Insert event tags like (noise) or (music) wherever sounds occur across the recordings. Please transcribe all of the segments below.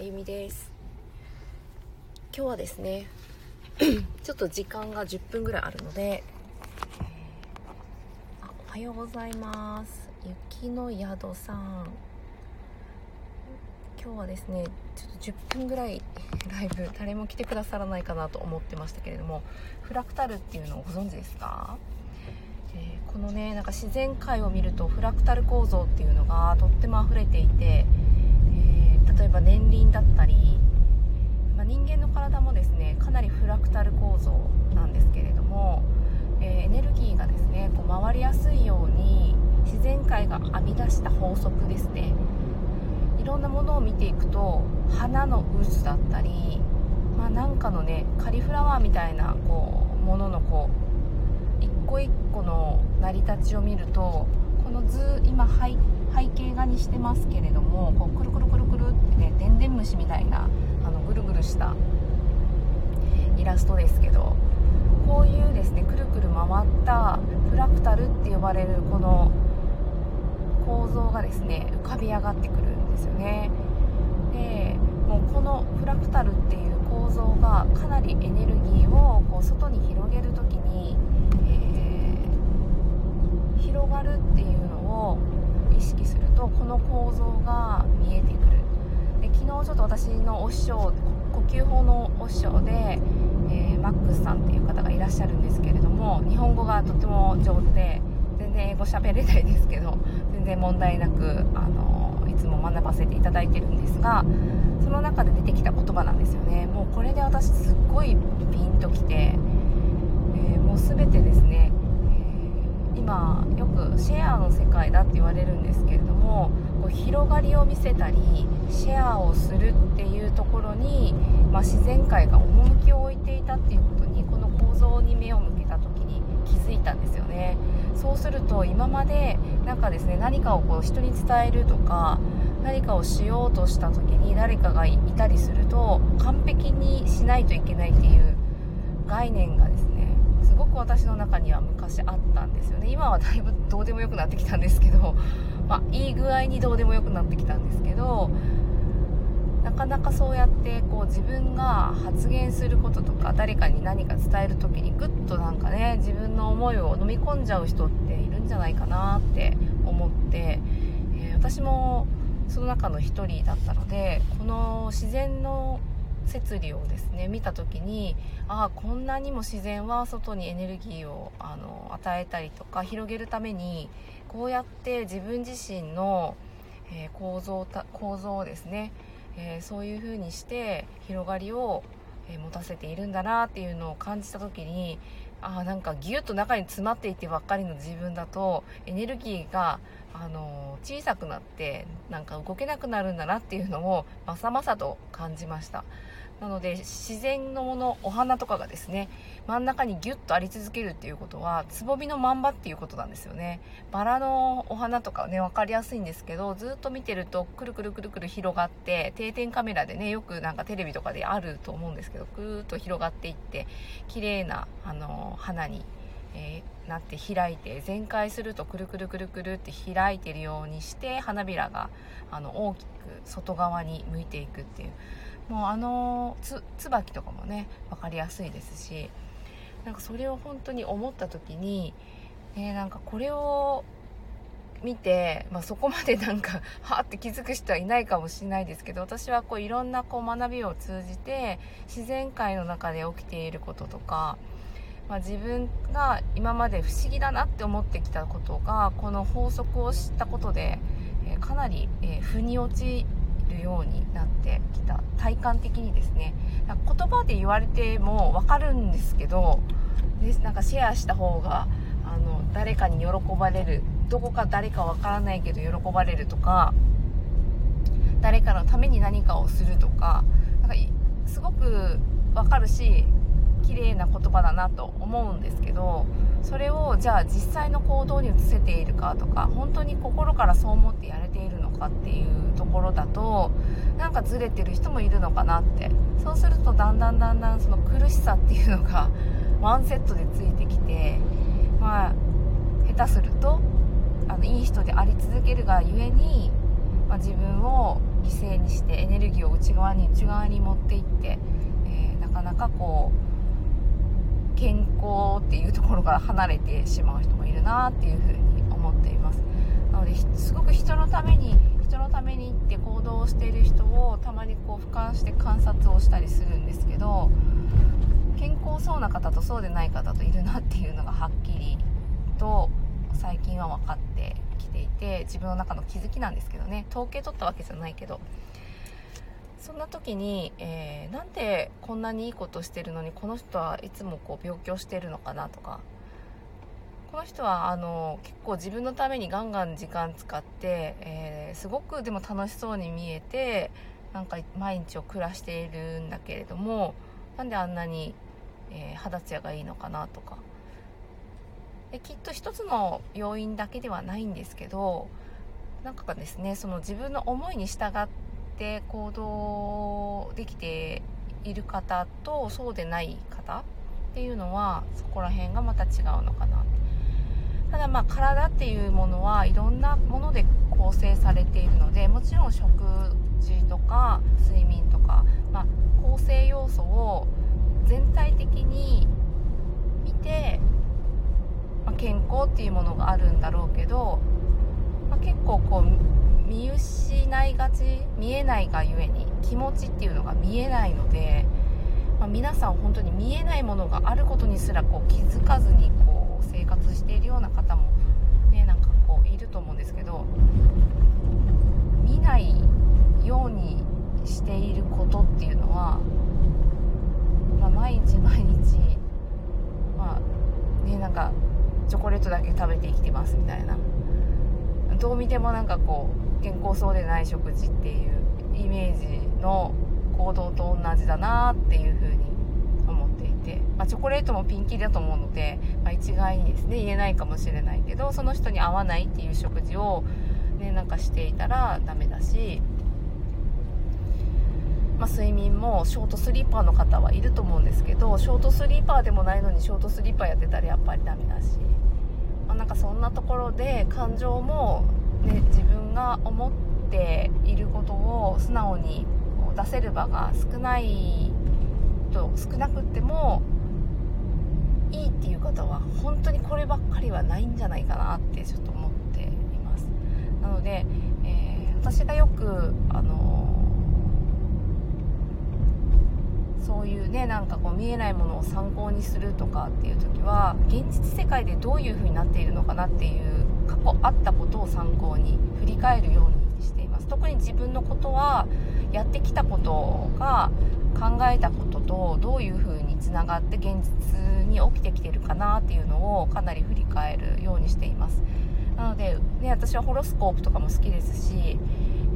あゆみです。今日はですね (clears throat) ちょっと時間が10分ぐらいあるのであおはようございます。雪の宿さん。今日はですねちょっと10分ぐらい (laughs) ライブ誰も来てくださらないかなと思ってましたけれどもフラクタルっていうのをご存知ですか？えー、このねなんか自然界を見るとフラクタル構造っていうのがとっても溢れていて、年輪だったり、まあ、人間の体もですねかなりフラクタル構造なんですけれども、えー、エネルギーがですねこう回りやすいように自然界が編み出した法則ですね。いろんなものを見ていくと花の渦だったり、まあ、なんかのねカリフラワーみたいなこうもののこう一個一個の成り立ちを見るとこの図今背景画にしてますけれどもこうくるくるくるくるってねでんでん虫みたいなあのぐるぐるしたイラストですけどこういうですねくるくる回ったフラクタルって呼ばれるこの構造がですね浮かび上がってくるんですよね。でもうこのフラクタルっていう構造がかなりエネルギーをこう外に広げる時に広がるっていうのを意識するとこの構造が見えてくる。ちょっと私のお師匠呼吸法のお師匠で、えー、マックスさんっていう方がいらっしゃるんですけれども日本語がとても上手で全然英語喋れないですけど全然問題なくあのいつも学ばせていただいてるんですがその中で出てきた言葉なんですよね。もうこれで私すっごいピンときて、えー、もう全てですね今よくシェアの世界だって言われるんですけれどもこう広がりを見せたりシェアをするっていうところに、まあ、自然界が趣を置いていたっていうことにこの構造に目を向けた時に気づいたんですよね。そうすると今までなんかですね何かをこう人に伝えるとか何かをしようとした時に誰かがいたりすると完璧にしないといけないっていう概念がですねすごく私の中には昔あったんですよね。今はだいぶどうでもよくなってきたんですけど、まあ、いい具合にどうでもよくなってきたんですけどなかなかそうやってこう自分が発言することとか誰かに何か伝える時にぐっとなんかね自分の思いを飲み込んじゃう人っているんじゃないかなって思って、えー、私もその中の一人だったのでこの自然の摂理をですね見た時にああこんなにも自然は外にエネルギーをあの与えたりとか広げるためにこうやって自分自身の、えー、構造構造をですね、えー、そういう風にして広がりを、え持たせているんだなっていうのを感じた時にあなんかギュッと中に詰まっていてばっかりの自分だとエネルギーがあの小さくなってなんか動けなくなるんだなっていうのをまさまさと感じました。なので自然のものお花とかがですね真ん中にギュッとあり続けるっていうことはつぼみのまんばっていうことなんですよね。バラのお花とかね分かりやすいんですけどずっと見てるとくるくるくるくる広がって定点カメラでねよくなんかテレビとかであると思うんですけどぐーっと広がっていって綺麗なあの花にえー、なって開いて全開するとくるくるくるくるって開いてるようにして花びらがあの大きく外側に向いていくっていうもうあのつ椿とかもね分かりやすいですしなんかそれを本当に思った時に、え、なんかこれを見て、まあ、そこまでなんか (laughs) はって気づく人はいないかもしれないですけど私はこういろんなこう学びを通じて自然界の中で起きていることとか、まあ、自分が今まで不思議だなって思ってきたことがこの法則を知ったことで、えー、かなり、えー、腑に落ちるようになってきた。体感的にですね言葉で言われても分かるんですけどでなんかシェアした方があの誰かに喜ばれる。どこか誰か分からないけど喜ばれるとか誰かのために何かをするとかなんかすごく分かるし綺麗な言葉だなと思うんですけどそれをじゃあ実際の行動に移せているかとか本当に心からそう思ってやれているのかっていうところだとなんかずれてる人もいるのかなって。そうするとだんだんだんだんその苦しさっていうのがワンセットでついてきてまあ下手するとあのいい人であり続けるがゆえに、まあ、自分を犠牲にしてエネル義を内側に内側に持っていって、えー、なかなかこう健康っていうところから離れてしまう人もいるなっていうふうに思っています。なのですごく人のために人のためにって行動している人をたまにこう俯瞰して観察をしたりするんですけど健康そうな方とそうでない方といるなっていうのがはっきりと最近は分かってきていて自分の中の気づきなんですけどね。統計取ったわけじゃないけどそんな時に、えー、なんでこんなにいいことしてるのにこの人はいつもこう病気をしてるのかなとか。この人はあの結構自分のためにガンガン時間使って、えー、すごくでも楽しそうに見えてなんか毎日を暮らしているんだけれどもなんであんなに、えー、肌ツヤがいいのかなとか。できっと一つの要因だけではないんですけどなんかですねその自分の思いに従って行動できている方とそうでない方っていうのはそこら辺がまた違うのかな。ただまあ体っていうものはいろんなもので構成されているのでもちろん食事とか睡眠とか、まあ、構成要素を全体的に見て、まあ、健康っていうものがあるんだろうけど、まあ、結構こう見失いがち見えないがゆえに気持ちっていうのが見えないので、まあ、皆さん本当に見えないものがあることにすらこう気づかずにこう生活しているような方もねなんかこういると思うんですけど見ないようにしていることっていうのは、まあ、毎日毎日まあねなんかチョコレートだけ食べて生きてますみたいな。どう見てもなんかこう健康そうでない食事っていうイメージの行動と同じだなっていう風に思って、まあ、チョコレートもピンキリだと思うので、まあ、一概にですね言えないかもしれないけどその人に合わないっていう食事を、ね、なんかしていたらダメだし、まあ、睡眠もショートスリーパーの方はいると思うんですけどショートスリーパーでもないのにショートスリーパーやってたらやっぱりダメだし、ま、なんかそんなところで感情も、ね、自分が思っていることを素直に出せる場が少ないと少なくてもいいっていう方は本当にこればっかりはないんじゃないかなってちょっと思っています。なので、えー、私がよくあの、そういうねなんかこう見えないものを参考にするとかっていう時は現実世界でどういう風になっているのかなっていう過去あったことを参考に振り返るようにしています。特に自分のことはやってきたことが考えたこととどういうふうにつながって現実に起きてきてるかなっていうのをかなり振り返るようにしています。なので、ね、私はホロスコープとかも好きですし、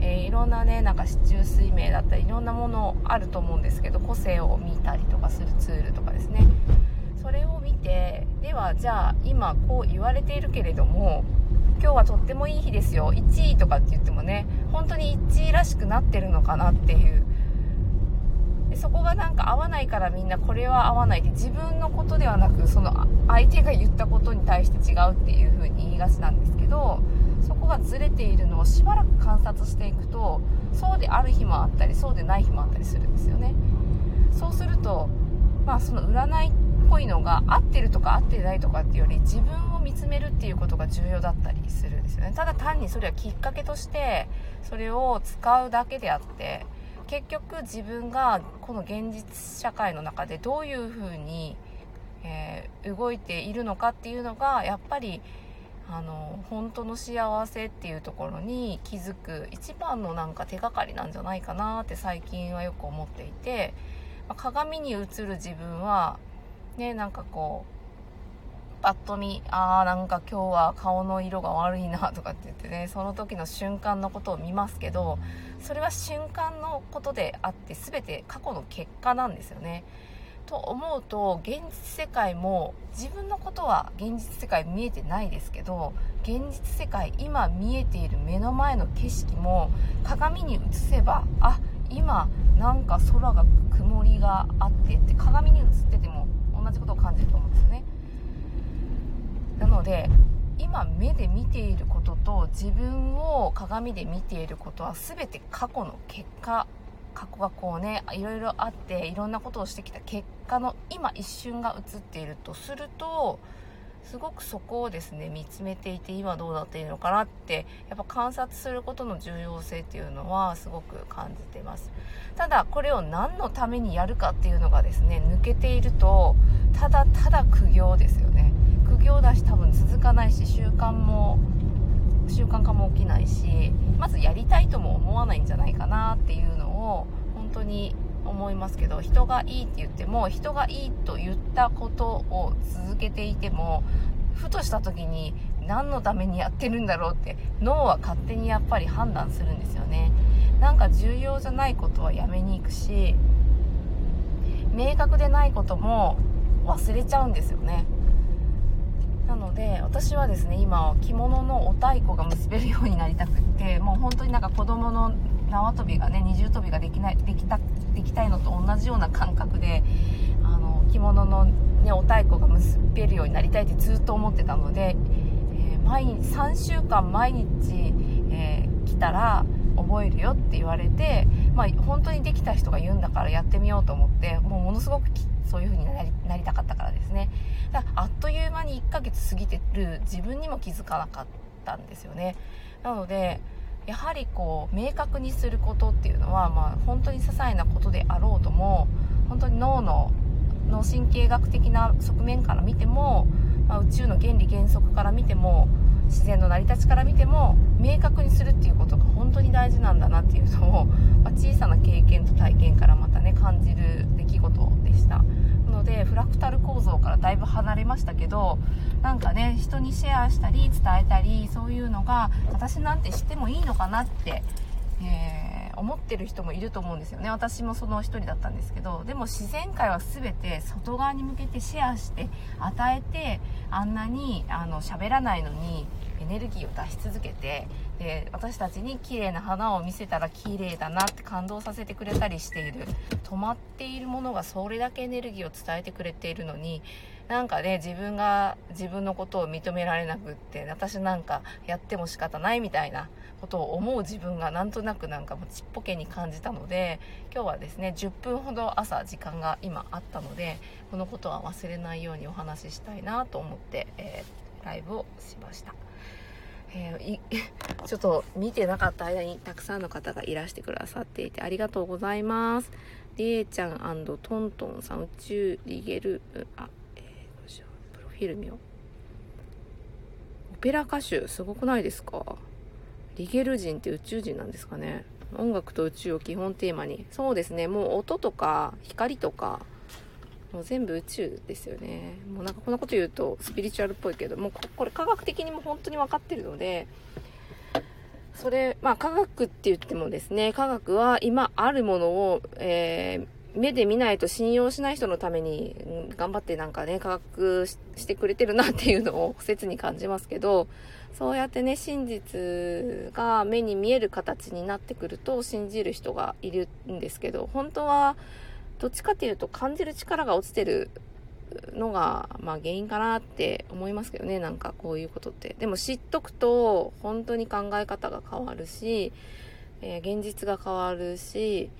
えー、いろんなねなんか市中水明だったりいろんなものあると思うんですけど個性を見たりとかするツールとかですね。それを見てではじゃあ今こう言われているけれども今日はとってもいい日ですよ。1位とかって言ってもね本当に1位らしくなってるのかなっていう。でそこがなんか合わないからみんなこれは合わないって自分のことではなくその相手が言ったことに対して違うっていう風に言いがちなんですけどそこがずれているのをしばらく観察していくとそうである日もあったりそうでない日もあったりするんですよね。そうするとまあその占いぽいのが合ってるとか合ってないとかっていうより自分を見つめるっていうことが重要だったりするんですよね。ただ単にそれはきっかけとしてそれを使うだけであって結局自分がこの現実社会の中でどういうふうに、えー、動いているのかっていうのがやっぱりあの本当の幸せっていうところに気づく一番のなんか手がかりなんじゃないかなって最近はよく思っていて、まあ、鏡に映る自分はねなんかこうパッと見あーなんか今日は顔の色が悪いなとかって言ってねその時の瞬間のことを見ますけどそれは瞬間のことであって全て過去の結果なんですよね。と思うと現実世界も自分のことは現実世界見えてないですけど現実世界今見えている目の前の景色も鏡に映せばあ今なんか空が曇りがあってって鏡に映ってても同じことを感じると思うんですよね。なので今目で見ていることと自分を鏡で見ていることは全て過去の結果過去がこうねいろいろあっていろんなことをしてきた結果の今一瞬が映っているとするとすごくそこをですね見つめていて今どうなっているのかなってやっぱ観察することの重要性っていうのはすごく感じてます。ただこれを何のためにやるかっていうのがですね抜けているとただただ苦行ですよね。苦行だし多分続かないし習慣も習慣化も起きないしまずやりたいとも思わないんじゃないかなっていうのを本当に思いますけど人がいいって言っても人がいいと言ったことを続けていてもふとした時に何のためにやってるんだろうって脳は勝手にやっぱり判断するんですよね。なんか重要じゃないことはやめに行くし明確でないことも忘れちゃうんですよね。なので私はですね今着物のお太鼓が結べるようになりたくってもう本当になんか子供の縄跳びがね二重跳びができないできたできたいのと同じような感覚であの着物の、ね、お太鼓が結べるようになりたいってずっと思ってたので、えー、毎日3週間毎日、えー、来たら覚えるよって言われて、まあ、本当にできた人が言うんだからやってみようと思ってもうものすごくそういう風になりたかったからですね。だあっという間に1ヶ月過ぎてる自分にも気づかなかったんですよね。なのでやはりこう明確にすることっていうのは、まあ、本当に些細なことであろうとも本当に脳の脳神経学的な側面から見ても、まあ、宇宙の原理原則から見ても自然の成り立ちから見ても明確にするっていうことが本当に大事なんだなっていうのを、まあ、小さな経験と体験からまたね感じる出来事でした。でフラクタル構造からだいぶ離れましたけどなんかね人にシェアしたり伝えたりそういうのが私なんてしてもいいのかなって、えー思ってる人もいると思うんですよね。私もその一人だったんですけどでも自然界は全て外側に向けてシェアして与えてあんなにあの喋らないのにエネルギーを出し続けてで私たちに綺麗な花を見せたら綺麗だなって感動させてくれたりしている。止まっているものがそれだけエネルギーを伝えてくれているのになんかね自分が自分のことを認められなくって私なんかやっても仕方ないみたいなことを思う自分がなんとなくなんかもうちっぽけに感じたので今日はですね10分ほど朝時間が今あったのでこのことは忘れないようにお話ししたいなと思って、えー、ライブをしました。えー、(laughs) ちょっと見てなかった間にたくさんの方がいらしてくださっていてありがとうございます。りえちゃんトントンさん宇宙リゲルあえよいしょプロフィル見よう。オペラ歌手すごくないですか？リゲル人って宇宙人なんですかね？音楽と宇宙を基本テーマに。そうですね。もう音とか光とかもう全部宇宙ですよね。もうなんかこんなこと言うとスピリチュアルっぽいけどもうこれ科学的にも本当に分かってるのでそれまあ科学って言ってもですね科学は今あるものを、えー目で見ないと信用しない人のために、頑張ってなんかね、科学してくれてるなっていうのを切に感じますけど、そうやってね、真実が目に見える形になってくると信じる人がいるんですけど、本当はどっちかっていうと感じる力が落ちてるのが、まあ原因かなって思いますけどね、なんかこういうことって。でも知っとくと本当に考え方が変わるし、えー、現実が変わるし、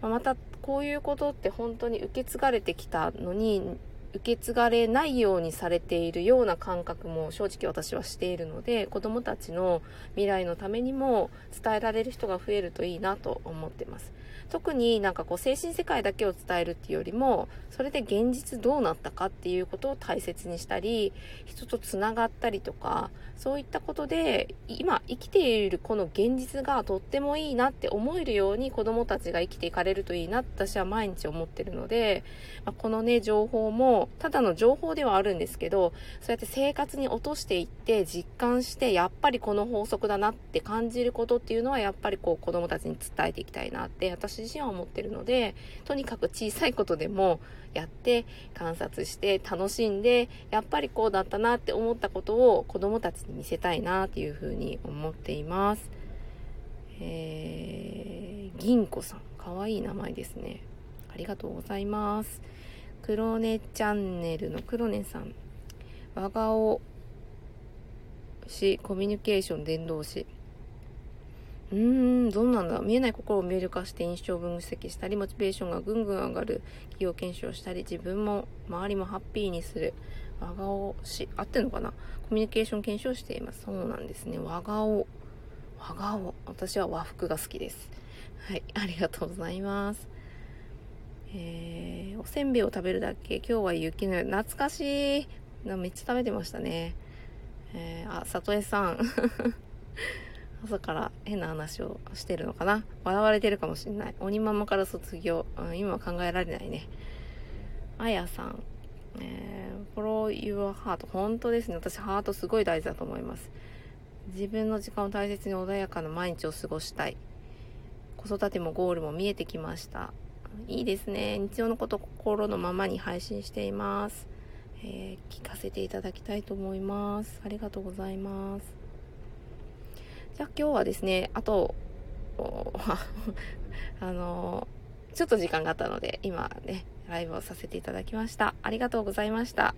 ままたこういうことって本当に受け継がれてきたのに受け継がれないようにされているような感覚も正直私はしているので子どもたちの未来のためにも伝えられる人が増えるといいなと思ってます特になんかこう精神世界だけを伝えるっていうよりもそれで現実どうなったかっていうことを大切にしたり人とつながったりとかそういったことで今生きているこの現実がとってもいいなって思えるように子どもたちが生きていかれるといいなって私は毎日思ってるので、まあ、このね情報もただの情報ではあるんですけどそうやって生活に落としていって実感してやっぱりこの法則だなって感じることっていうのはやっぱりこう子どもたちに伝えていきたいなって私自身は思ってるのでとにかく小さいことでもやって観察して楽しんでやっぱりこうだったなって思ったことを子どもたちに見せたいなっていうふうに思っています。えー、銀子さんかわいい名前ですね。ありがとうございます。黒根チャンネルの黒根さん。和顔しコミュニケーション伝道師。うーん、どうなんだ見えない心を見える化して印象分析したり、モチベーションがぐんぐん上がる企業検証したり、自分も周りもハッピーにする。和顔し、合ってんのかな？コミュニケーション検証しています。そうなんですね。和顔。和顔。私は和服が好きです。はい、ありがとうございます。えー、おせんべいを食べるだけ。今日は雪の懐かしい。めっちゃ食べてましたね。えー、あ、里江さん。朝から変な話をしてるのかな笑われてるかもしんない。鬼ママから卒業。うん、今は考えられないね。あやさん。えー、follow your heart。本当ですね。私、ハートすごい大事だと思います。自分の時間を大切に穏やかな毎日を過ごしたい。子育てもゴールも見えてきました。いいですね。日常のこと心のままに配信しています。えー、聞かせていただきたいと思います。ありがとうございます。じゃあ今日はですね、あと、(laughs) あのちょっと時間があったので、今ね、ライブをさせていただきました。ありがとうございました。